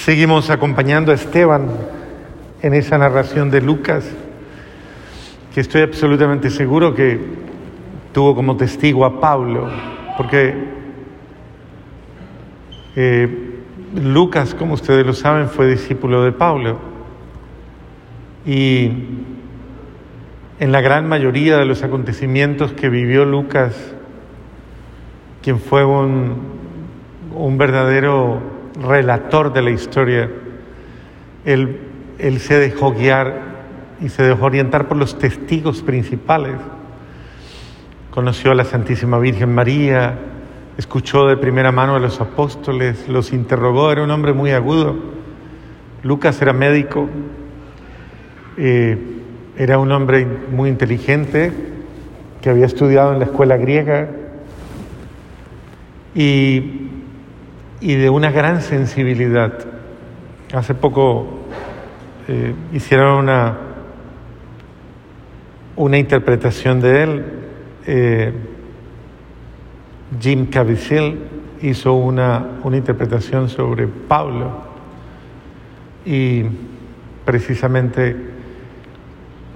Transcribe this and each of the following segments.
Seguimos acompañando a Esteban en esa narración de Lucas, que estoy absolutamente seguro que tuvo como testigo a Pablo, porque eh, Lucas, como ustedes lo saben, fue discípulo de Pablo. Y en la gran mayoría de los acontecimientos que vivió Lucas, quien fue un, un verdadero relator de la historia, él, él se dejó guiar y se dejó orientar por los testigos principales. Conoció a la Santísima Virgen María, escuchó de primera mano a los apóstoles, los interrogó, era un hombre muy agudo. Lucas era médico, eh, era un hombre muy inteligente que había estudiado en la escuela griega y y de una gran sensibilidad. Hace poco eh, hicieron una, una interpretación de él. Eh, Jim Caviezel hizo una, una interpretación sobre Pablo y precisamente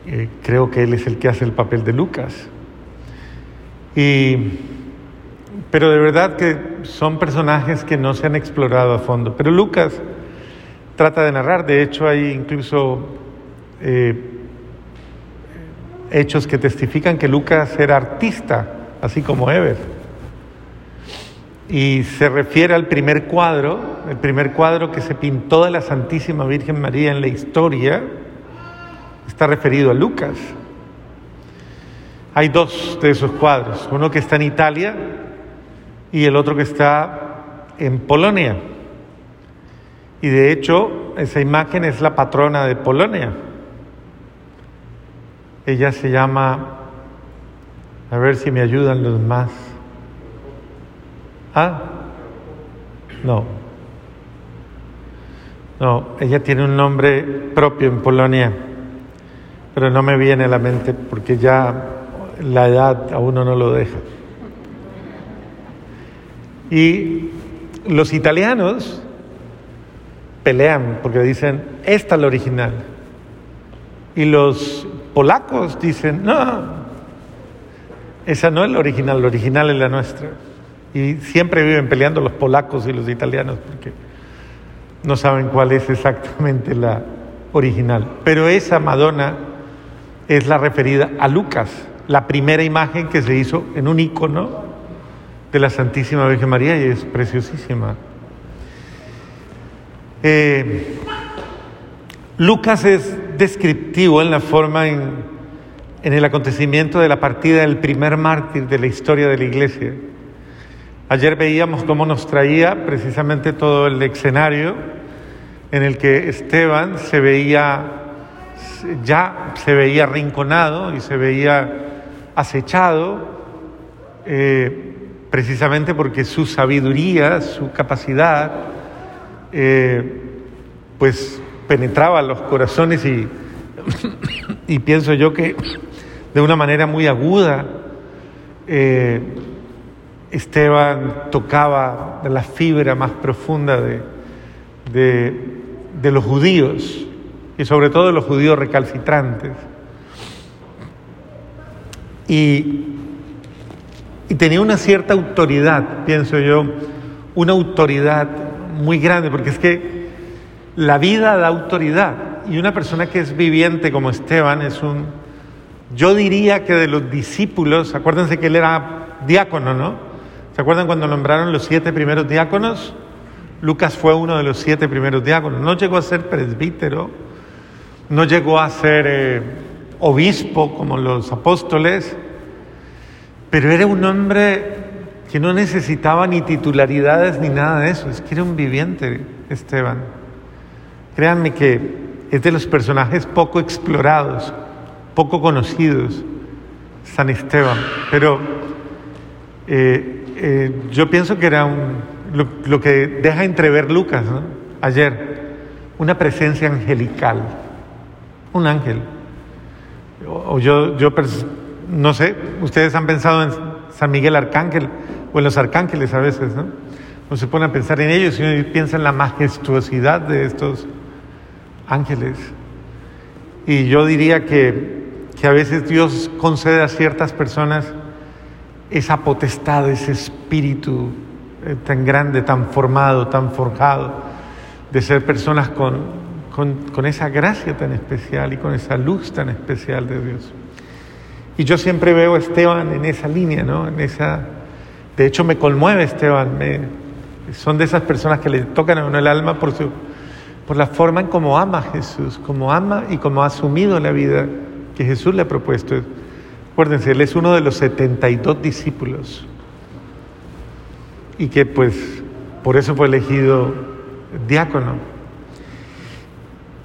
eh, creo que él es el que hace el papel de Lucas. Y pero de verdad que son personajes que no se han explorado a fondo. Pero Lucas trata de narrar, de hecho hay incluso eh, hechos que testifican que Lucas era artista, así como Eber. Y se refiere al primer cuadro, el primer cuadro que se pintó de la Santísima Virgen María en la historia, está referido a Lucas. Hay dos de esos cuadros, uno que está en Italia y el otro que está en Polonia. Y de hecho, esa imagen es la patrona de Polonia. Ella se llama, a ver si me ayudan los más. ¿Ah? No. No, ella tiene un nombre propio en Polonia, pero no me viene a la mente porque ya la edad a uno no lo deja. Y los italianos pelean porque dicen, esta es la original. Y los polacos dicen, no, esa no es la original, la original es la nuestra. Y siempre viven peleando los polacos y los italianos porque no saben cuál es exactamente la original. Pero esa Madonna es la referida a Lucas, la primera imagen que se hizo en un icono de la Santísima Virgen María y es preciosísima. Eh, Lucas es descriptivo en la forma, en, en el acontecimiento de la partida del primer mártir de la historia de la iglesia. Ayer veíamos cómo nos traía precisamente todo el escenario en el que Esteban se veía, ya se veía rinconado y se veía acechado. Eh, precisamente porque su sabiduría, su capacidad, eh, pues penetraba los corazones y, y, pienso yo que de una manera muy aguda eh, Esteban tocaba la fibra más profunda de, de, de los judíos y sobre todo de los judíos recalcitrantes. Y y tenía una cierta autoridad, pienso yo, una autoridad muy grande, porque es que la vida da autoridad y una persona que es viviente como Esteban es un, yo diría que de los discípulos, acuérdense que él era diácono, ¿no? ¿Se acuerdan cuando nombraron los siete primeros diáconos? Lucas fue uno de los siete primeros diáconos, no llegó a ser presbítero, no llegó a ser eh, obispo como los apóstoles, pero era un hombre que no necesitaba ni titularidades ni nada de eso, es que era un viviente, Esteban. Créanme que es de los personajes poco explorados, poco conocidos, San Esteban. Pero eh, eh, yo pienso que era un, lo, que deja entrever Lucas ayer, una presencia angelical, un ángel. O, yo, yo no sé, ustedes han pensado en San Miguel Arcángel o en los arcángeles a veces, ¿no? uno se pone a pensar en ellos y uno piensa en la majestuosidad de estos ángeles. Y yo diría que, que a veces Dios concede a ciertas personas esa potestad, ese espíritu eh, tan grande, tan formado, tan forjado, de ser personas con, con, con, esa gracia tan especial y con esa luz tan especial de Dios. Y yo siempre veo a Esteban en esa línea, ¿no? En esa, de hecho me conmueve Esteban, son de esas personas que le tocan a uno el alma por, su, por la forma en cómo ama a Jesús, cómo ama y cómo ha asumido la vida que Jesús le ha propuesto. Acuérdense, él es uno de los 72 discípulos y que pues por eso fue elegido diácono.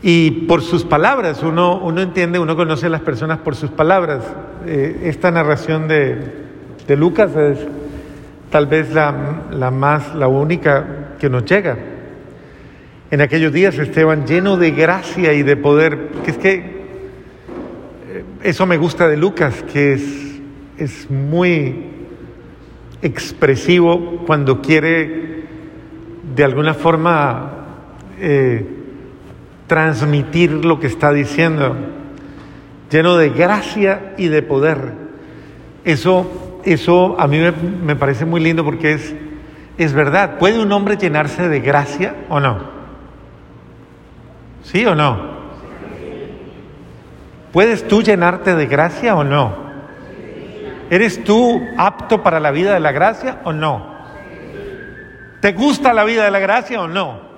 Y por sus palabras, uno, uno entiende, uno conoce a las personas por sus palabras. Eh, esta narración de, Lucas es tal vez la, la más, la única que nos llega. En aquellos días Esteban lleno de gracia y de poder, que es que eh, eso me gusta de Lucas, que es, es muy expresivo cuando quiere de alguna forma eh, transmitir lo que está diciendo, lleno de gracia y de poder. Eso, eso a mí me, parece muy lindo porque es, es verdad. ¿Puede un hombre llenarse de gracia o no? ¿Sí o no? ¿Puedes tú llenarte de gracia o no? ¿Eres tú apto para la vida de la gracia o no? ¿Te gusta la vida de la gracia o no?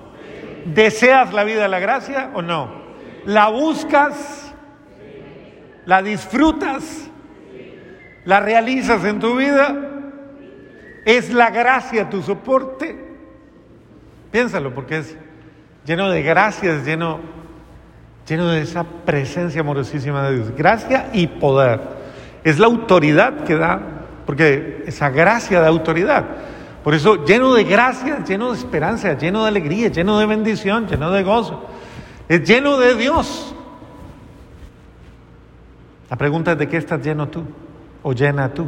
¿Deseas la vida de la gracia o no? ¿La buscas? ¿La disfrutas? ¿La realizas en tu vida? ¿Es la gracia tu soporte? Piénsalo, porque es lleno de gracias, lleno, lleno de esa presencia amorosísima de Dios. Gracia y poder. Es la autoridad que da, porque esa gracia da autoridad. Por eso, lleno de gracia, lleno de esperanza, lleno de alegría, lleno de bendición, lleno de gozo. Es lleno de Dios. La pregunta es de qué estás lleno tú o llena tú.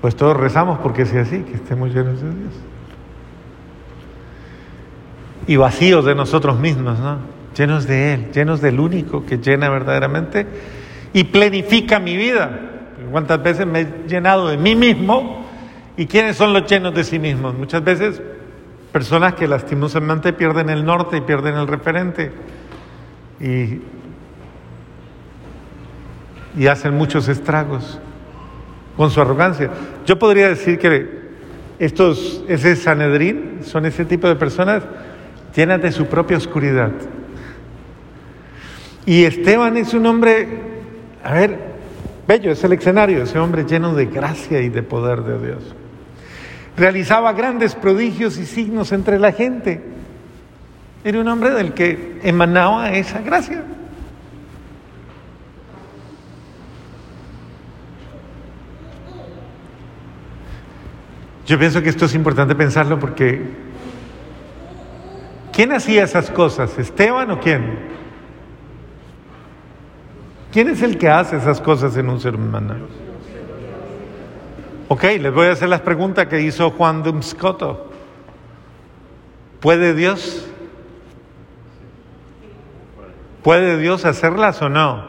Pues todos rezamos porque sea así, que estemos llenos de Dios. Y vacíos de nosotros mismos, ¿no? llenos de Él, llenos del único que llena verdaderamente y plenifica mi vida. ¿Cuántas veces me he llenado de mí mismo? ¿Y quiénes son los llenos de sí mismos? Muchas veces personas que lastimosamente pierden el norte y pierden el referente y, y hacen muchos estragos con su arrogancia. Yo podría decir que estos, ese Sanedrín son ese tipo de personas llenas de su propia oscuridad. Y Esteban es un hombre, a ver, bello, es el escenario, ese hombre lleno de gracia y de poder de Dios. Realizaba grandes prodigios y signos entre la gente. Era un hombre del que emanaba esa gracia. Yo pienso que esto es importante pensarlo porque ¿quién hacía esas cosas? ¿Esteban o quién? ¿Quién es el que hace esas cosas en un ser humano? Ok, les voy a hacer las preguntas que hizo Juan Dumscoto. ¿Puede Dios? ¿Puede Dios hacerlas o no?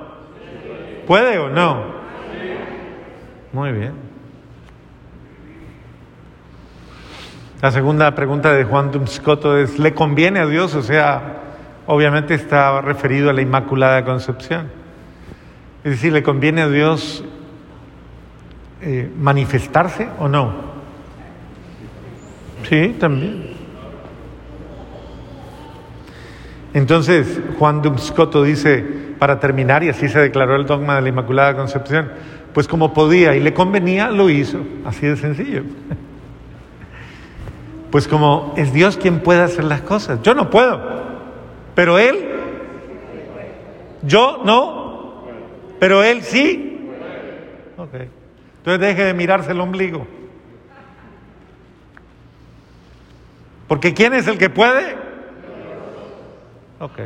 ¿Puede o no? Muy bien. La segunda pregunta de Juan Dumscoto es, ¿le conviene a Dios? O sea, obviamente está referido a la Inmaculada Concepción. Es decir, ¿le conviene a Dios eh, manifestarse o no? Sí, también. Entonces, Juan Dumscoto dice, para terminar, y así se declaró el dogma de la Inmaculada Concepción, pues como podía y le convenía, lo hizo, así de sencillo. Pues como es Dios quien puede hacer las cosas, yo no puedo, pero Él, yo no pero él sí. Ok. Entonces deje de mirarse el ombligo. Porque ¿quién es el que puede? Ok.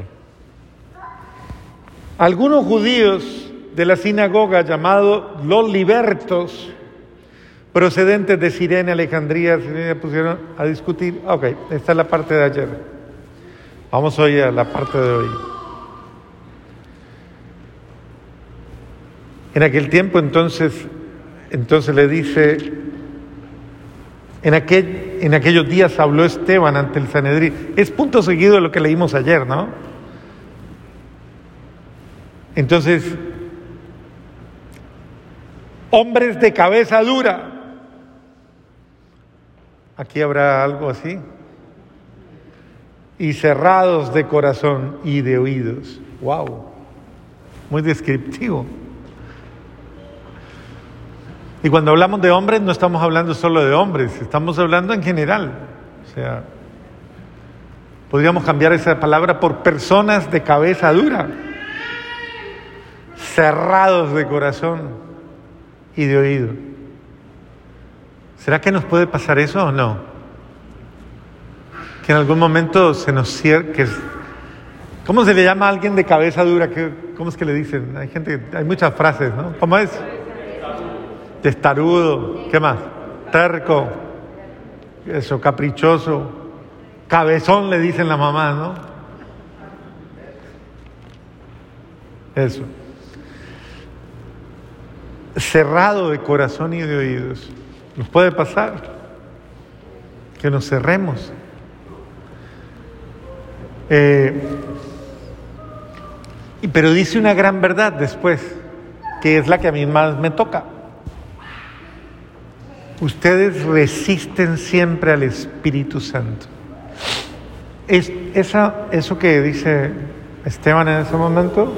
Algunos judíos de la sinagoga llamados los libertos procedentes de Sirene, Alejandría, se pusieron a discutir. Ok, esta es la parte de ayer. Vamos hoy a la parte de hoy. En aquel tiempo entonces, entonces le dice, en, aquel, en aquellos días habló Esteban ante el Sanedrín. Es punto seguido de lo que leímos ayer, ¿no? Entonces, hombres de cabeza dura. Aquí habrá algo así. Y cerrados de corazón y de oídos. Wow. Muy descriptivo. Y cuando hablamos de hombres no estamos hablando solo de hombres, estamos hablando en general. O sea, podríamos cambiar esa palabra por personas de cabeza dura, cerrados de corazón y de oído. ¿Será que nos puede pasar eso o no? Que en algún momento se nos cierre, ¿cómo se le llama a alguien de cabeza dura? ¿Cómo es que le dicen? Hay gente, hay muchas frases, ¿no? ¿Cómo es? Testarudo, ¿qué más? Terco, eso, caprichoso, cabezón le dicen la mamá, ¿no? Eso. Cerrado de corazón y de oídos. Nos puede pasar que nos cerremos. Eh, pero dice una gran verdad después, que es la que a mí más me toca. Ustedes resisten siempre al Espíritu Santo. Es, esa, eso que dice Esteban en ese momento,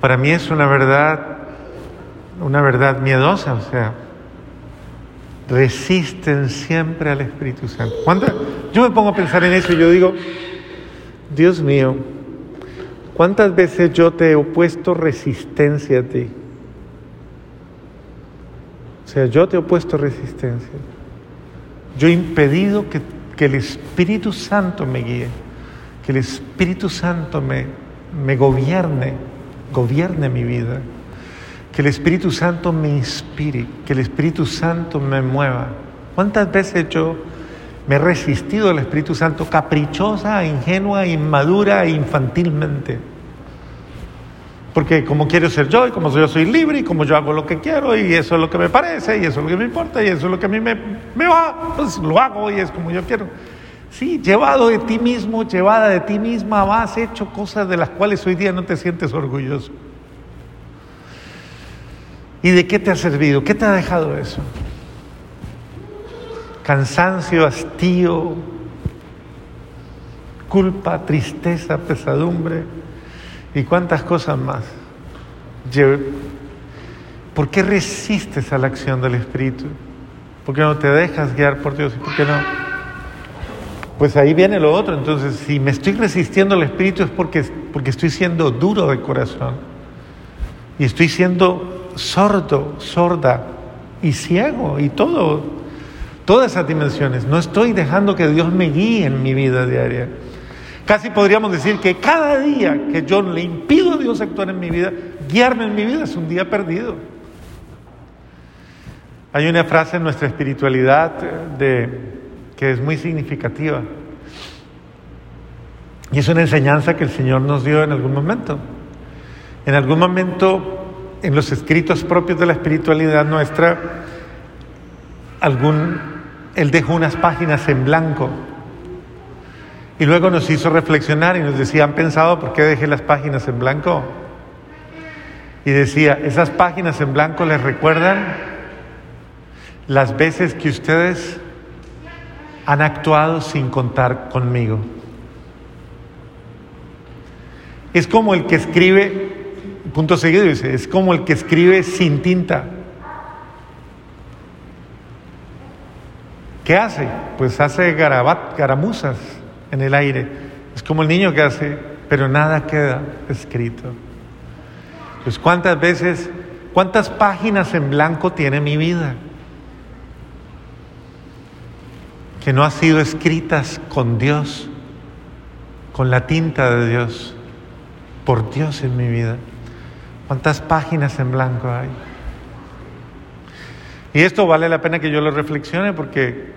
para mí es una verdad, una verdad miedosa, o sea, resisten siempre al Espíritu Santo. Yo me pongo a pensar en eso y yo digo, Dios mío, ¿cuántas veces yo te he opuesto resistencia a ti? Sea, yo te he opuesto resistencia. Yo he impedido que, que el Espíritu Santo me guíe, que el Espíritu Santo me, me gobierne, gobierne mi vida, que el Espíritu Santo me inspire, que el Espíritu Santo me mueva. ¿Cuántas veces yo me he resistido al Espíritu Santo caprichosa, ingenua, inmadura e infantilmente? Porque como quiero ser yo y como yo soy libre y como yo hago lo que quiero y eso es lo que me parece y eso es lo que me importa y eso es lo que a mí me, me va, pues lo hago y es como yo quiero. Sí, llevado de ti mismo, llevada de ti misma, has hecho cosas de las cuales hoy día no te sientes orgulloso. ¿Y de qué te ha servido? ¿Qué te ha dejado eso? Cansancio, hastío, culpa, tristeza, pesadumbre y cuántas cosas más. ¿Por qué resistes a la acción del Espíritu? ¿Por qué no te dejas guiar por Dios? ¿Y por qué no? Pues ahí viene lo otro. Entonces, si me estoy resistiendo al Espíritu es porque, porque estoy siendo duro de corazón. Y estoy siendo sordo, sorda y ciego y todo. Todas esas dimensiones. No estoy dejando que Dios me guíe en mi vida diaria. Casi podríamos decir que cada día que yo le impido a Dios actuar en mi vida, guiarme en mi vida, es un día perdido. Hay una frase en nuestra espiritualidad de, que es muy significativa. Y es una enseñanza que el Señor nos dio en algún momento. En algún momento, en los escritos propios de la espiritualidad nuestra, algún, Él dejó unas páginas en blanco y luego nos hizo reflexionar y nos decía, ¿han pensado por qué dejé las páginas en blanco? Y decía, esas páginas en blanco les recuerdan las veces que ustedes han actuado sin contar conmigo. Es como el que escribe, punto seguido dice, es como el que escribe sin tinta. ¿Qué hace? Pues hace garabat, garamuzas en el aire. Es como el niño que hace, pero nada queda escrito. Pues cuántas veces, cuántas páginas en blanco tiene mi vida que no han sido escritas con Dios, con la tinta de Dios, por Dios en mi vida. ¿Cuántas páginas en blanco hay? Y esto vale la pena que yo lo reflexione porque,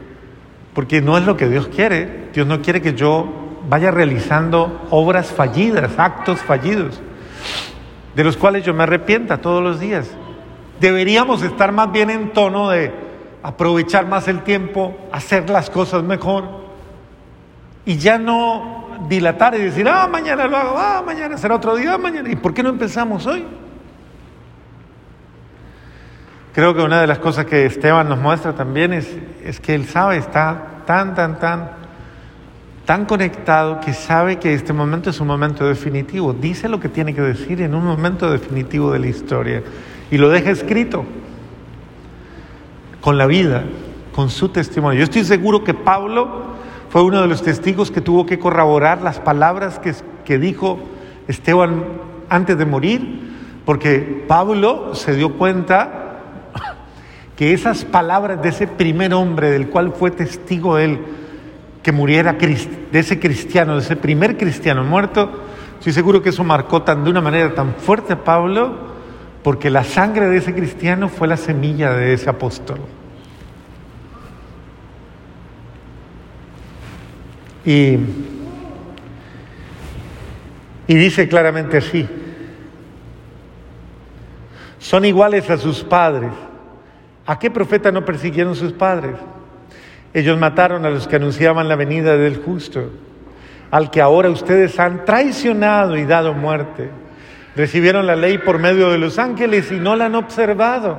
porque no es lo que Dios quiere. Dios no quiere que yo vaya realizando obras fallidas, actos fallidos, de los cuales yo me arrepienta todos los días. Deberíamos estar más bien en tono de aprovechar más el tiempo, hacer las cosas mejor y ya no dilatar y decir, ah, mañana lo hago, ah, mañana será otro día, mañana. ¿Y por qué no empezamos hoy? Creo que una de las cosas que Esteban nos muestra también es, es que él sabe, está tan, tan, tan, tan conectado que sabe que este momento es un momento definitivo. Dice lo que tiene que decir en un momento definitivo de la historia y lo deja escrito con la vida, con su testimonio. Yo estoy seguro que Pablo fue uno de los testigos que tuvo que corroborar las palabras que, que dijo Esteban antes de morir, porque Pablo se dio cuenta que esas palabras de ese primer hombre del cual fue testigo él, que muriera de ese cristiano, de ese primer cristiano muerto, estoy seguro que eso marcó tan, de una manera tan fuerte a Pablo, porque la sangre de ese cristiano fue la semilla de ese apóstol. Y, y dice claramente así, son iguales a sus padres ¿A qué profeta no persiguieron sus padres? Ellos mataron a los que anunciaban la venida del justo, al que ahora ustedes han traicionado y dado muerte. Recibieron la ley por medio de los ángeles y no la han observado.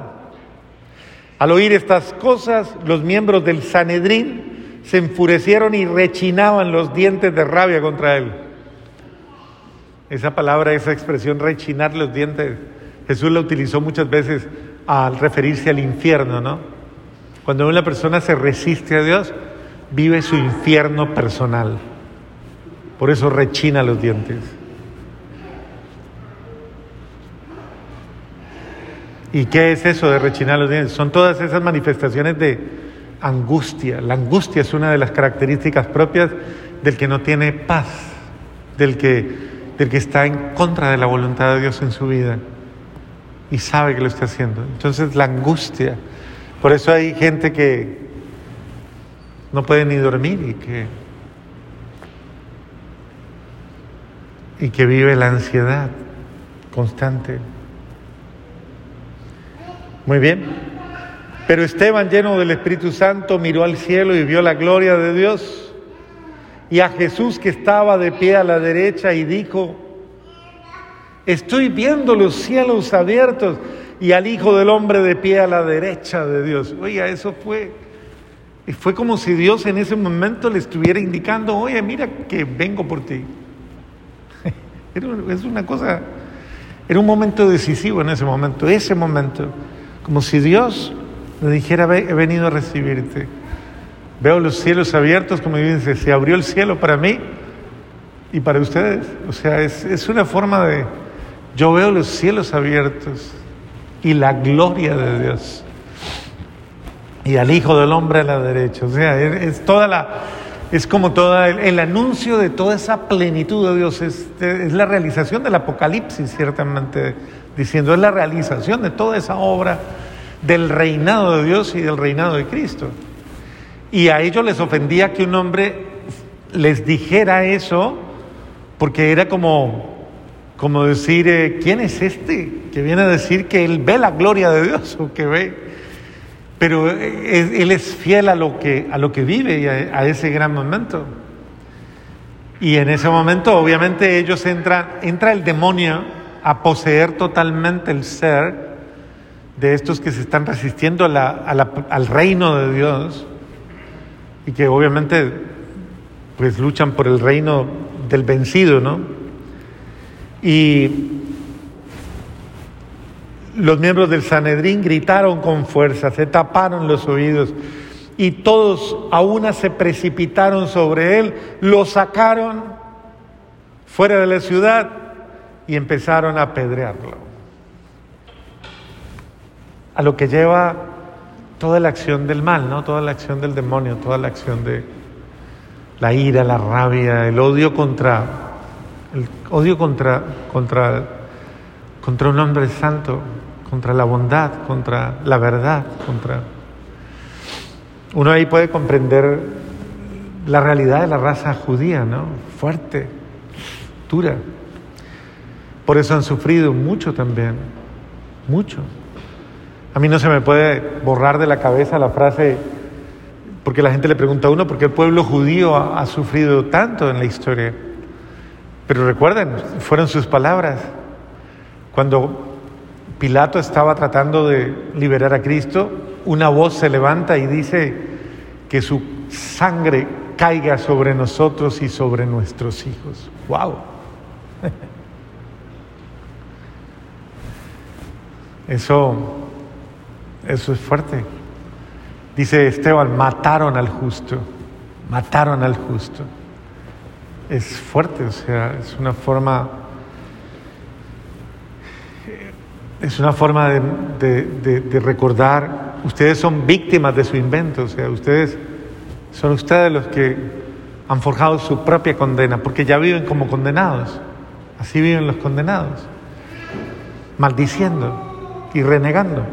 Al oír estas cosas, los miembros del Sanedrín se enfurecieron y rechinaban los dientes de rabia contra él. Esa palabra, esa expresión, rechinar los dientes, Jesús la utilizó muchas veces al referirse al infierno, ¿no? Cuando una persona se resiste a Dios, vive su infierno personal. Por eso rechina los dientes. ¿Y qué es eso de rechinar los dientes? Son todas esas manifestaciones de angustia. La angustia es una de las características propias del que no tiene paz, del que, del que está en contra de la voluntad de Dios en su vida y sabe que lo está haciendo. Entonces la angustia, por eso hay gente que no puede ni dormir y que, y que vive la ansiedad constante. Muy bien. Pero Esteban, lleno del Espíritu Santo, miró al cielo y vio la gloria de Dios y a Jesús que estaba de pie a la derecha y dijo, Estoy viendo los cielos abiertos y al Hijo del Hombre de pie a la derecha de Dios. Oiga, eso fue, fue como si Dios en ese momento le estuviera indicando, oye, mira que vengo por ti. Es una cosa, era un momento decisivo en ese momento, ese momento, como si Dios le dijera, he venido a recibirte. Veo los cielos abiertos, como dice, se abrió el cielo para mí y para ustedes. O sea, es, es una forma de, yo veo los cielos abiertos y la gloria de Dios. Y al Hijo del Hombre a la derecha. O sea, es, toda la, es como todo el, anuncio de toda esa plenitud de Dios. Es, es la realización del Apocalipsis, ciertamente, diciendo, es la realización de toda esa obra del reinado de Dios y del reinado de Cristo. Y a ellos les ofendía que un hombre les dijera eso, porque era como como decir, eh, ¿quién es este que viene a decir que él ve la gloria de Dios o que ve? Pero eh, él es fiel a lo que, a lo que vive y a, ese gran momento. Y en ese momento, obviamente, ellos entran, entra el demonio a poseer totalmente el ser de estos que se están resistiendo al reino de Dios y que obviamente pues luchan por el reino del vencido, ¿no? Y los miembros del Sanedrín gritaron con fuerza, se taparon los oídos y todos a una se precipitaron sobre él, lo sacaron fuera de la ciudad y empezaron a apedrearlo. A lo que lleva toda la acción del mal, ¿no? Toda la acción del demonio, toda la acción de la ira, la rabia, el odio contra el odio contra, contra, contra un hombre santo, contra la bondad, contra la verdad, contra... Uno ahí puede comprender la realidad de la raza judía, ¿no? Fuerte, dura. Por eso han sufrido mucho también, mucho. A mí no se me puede borrar de la cabeza la frase, porque la gente le pregunta a uno, ¿por qué el pueblo judío ha, ha sufrido tanto en la historia? Pero recuerden, fueron sus palabras. Cuando Pilato estaba tratando de liberar a Cristo, una voz se levanta y dice que su sangre caiga sobre nosotros y sobre nuestros hijos. ¡Wow! Eso, eso es fuerte. Dice Esteban, mataron al justo, mataron al justo. Es fuerte, o sea, es una forma es una forma de, recordar, ustedes son víctimas de su invento, o sea, ustedes son ustedes los que han forjado su propia condena, porque ya viven como condenados, así viven los condenados, maldiciendo y renegando.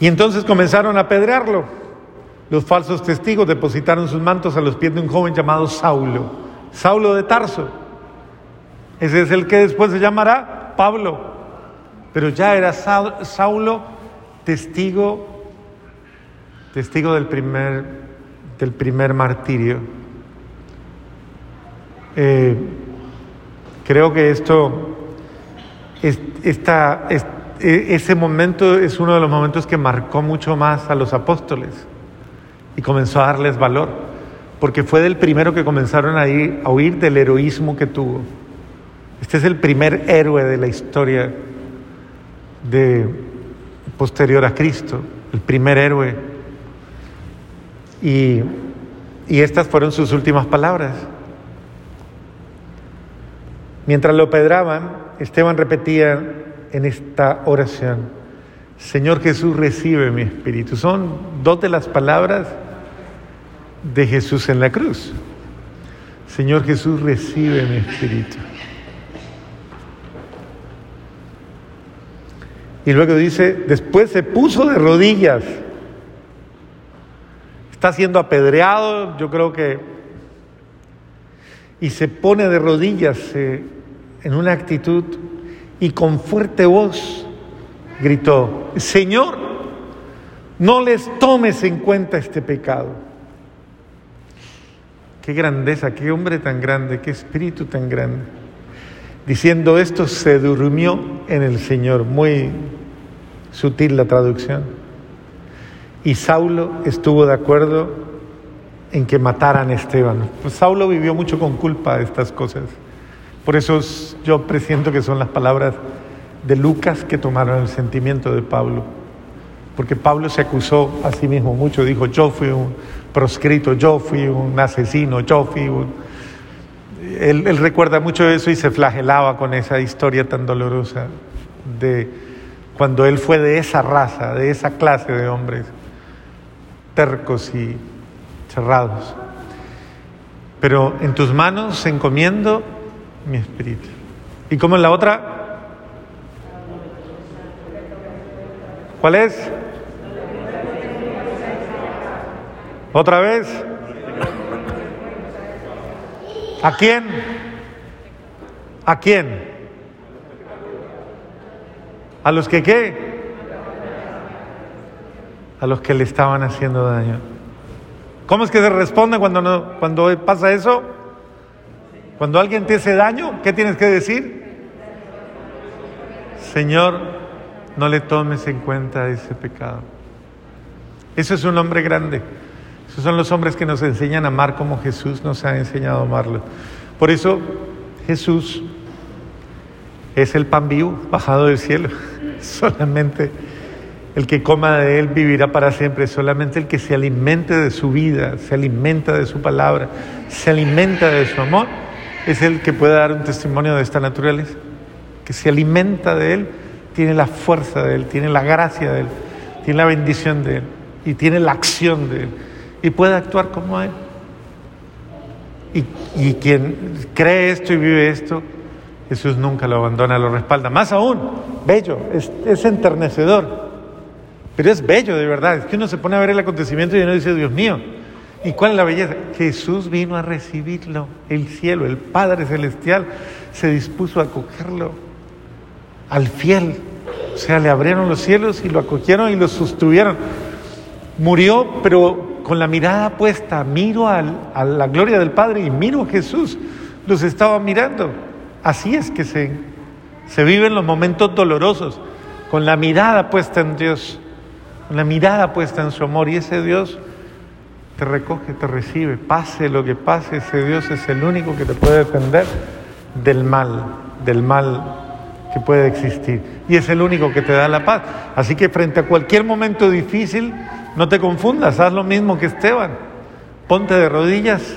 Y entonces comenzaron a apedrearlo. Los falsos testigos depositaron sus mantos a los pies de un joven llamado Saulo, Saulo de Tarso. Ese es el que después se llamará Pablo, pero ya era Saulo testigo, testigo del primer, del primer martirio. Eh, creo que esto, es, esta, e, ese momento es uno de los momentos que marcó mucho más a los apóstoles y comenzó a darles valor, porque fue del primero que comenzaron a, ir, a oír del heroísmo que tuvo. Este es el primer héroe de la historia de posterior a Cristo, el primer héroe. Y, y estas fueron sus últimas palabras. Mientras lo pedraban, Esteban repetía en esta oración, Señor Jesús, recibe mi espíritu. Son dos de las palabras de Jesús en la cruz. Señor Jesús, recibe mi espíritu. Y luego dice, después se puso de rodillas. Está siendo apedreado, yo creo que... Y se pone de rodillas eh, en una actitud y con fuerte voz gritó, Señor, no les tomes en cuenta este pecado. Qué grandeza, qué hombre tan grande, qué espíritu tan grande. Diciendo esto, se durmió en el Señor. Muy sutil la traducción. Y Saulo estuvo de acuerdo en que mataran a Esteban. Pues Saulo vivió mucho con culpa de estas cosas. Por eso yo presiento que son las palabras de Lucas que tomaron el sentimiento de Pablo. Porque Pablo se acusó a sí mismo mucho, dijo, yo fui un proscrito, yo fui un asesino, yo fui un él, recuerda mucho eso y se flagelaba con esa historia tan dolorosa de cuando él fue de esa raza, de esa clase de hombres tercos y cerrados. Pero en tus manos encomiendo mi espíritu. ¿Y cómo en la otra? ¿Cuál es? ¿Otra vez? ¿A quién? ¿A quién? ¿A los que qué? A los que le estaban haciendo daño. ¿Cómo es que se responde cuando, no, cuando pasa eso? Cuando alguien te hace daño, ¿qué tienes que decir? Señor, no le tomes en cuenta ese pecado. Eso es un hombre grande. Esos son los hombres que nos enseñan a amar como Jesús nos ha enseñado a amarlo. Por eso Jesús es el pan vivo bajado del cielo. Solamente el que coma de él vivirá para siempre. Solamente el que se alimente de su vida, se alimenta de su palabra, se alimenta de su amor, es el que puede dar un testimonio de esta naturaleza. Que se alimenta de él, tiene la fuerza de él, tiene la gracia de él, tiene la bendición de él y tiene la acción de él y puede actuar como Él. Y, quien cree esto y vive esto Jesús nunca lo abandona, lo respalda. Más aún, bello, es, es enternecedor. Pero es bello de verdad. Es que uno se pone a ver el acontecimiento y uno dice, Dios mío, ¿y cuál es la belleza? Jesús vino a recibirlo. El cielo, el Padre Celestial, se dispuso a acogerlo al fiel. O sea, le abrieron los cielos y lo acogieron y lo sostuvieron. Murió, pero con la mirada puesta, miro al, a la gloria del Padre y miro a Jesús. Los estaba mirando. Así es que se, se viven los momentos dolorosos, con la mirada puesta en Dios, con la mirada puesta en su amor. Y ese Dios te recoge, te recibe. Pase lo que pase, ese Dios es el único que te puede defender del mal, del mal que puede existir. Y es el único que te da la paz. Así que frente a cualquier momento difícil, no te confundas, haz lo mismo que Esteban. Ponte de rodillas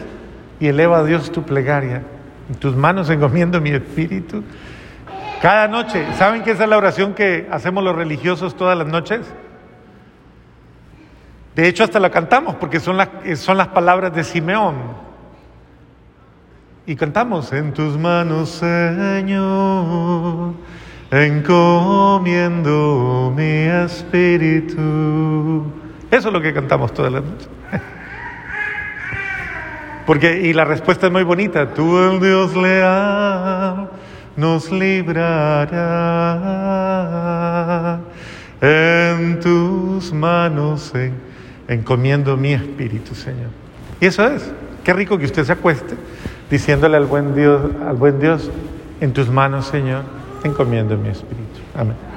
y eleva a Dios tu plegaria. En tus manos encomiendo mi espíritu. Cada noche, ¿saben que esa es la oración que hacemos los religiosos todas las noches? De hecho, hasta la cantamos porque son las, son las palabras de Simeón. Y cantamos, en tus manos, Señor, encomiendo mi espíritu. Eso es lo que cantamos todas las noches. Porque, y la respuesta es muy bonita, tú el Dios leal nos librará en tus manos encomiendo mi espíritu, Señor. Y eso es, qué rico que usted se acueste diciéndole al buen Dios, al buen Dios, en tus manos, Señor, encomiendo mi espíritu. Amén.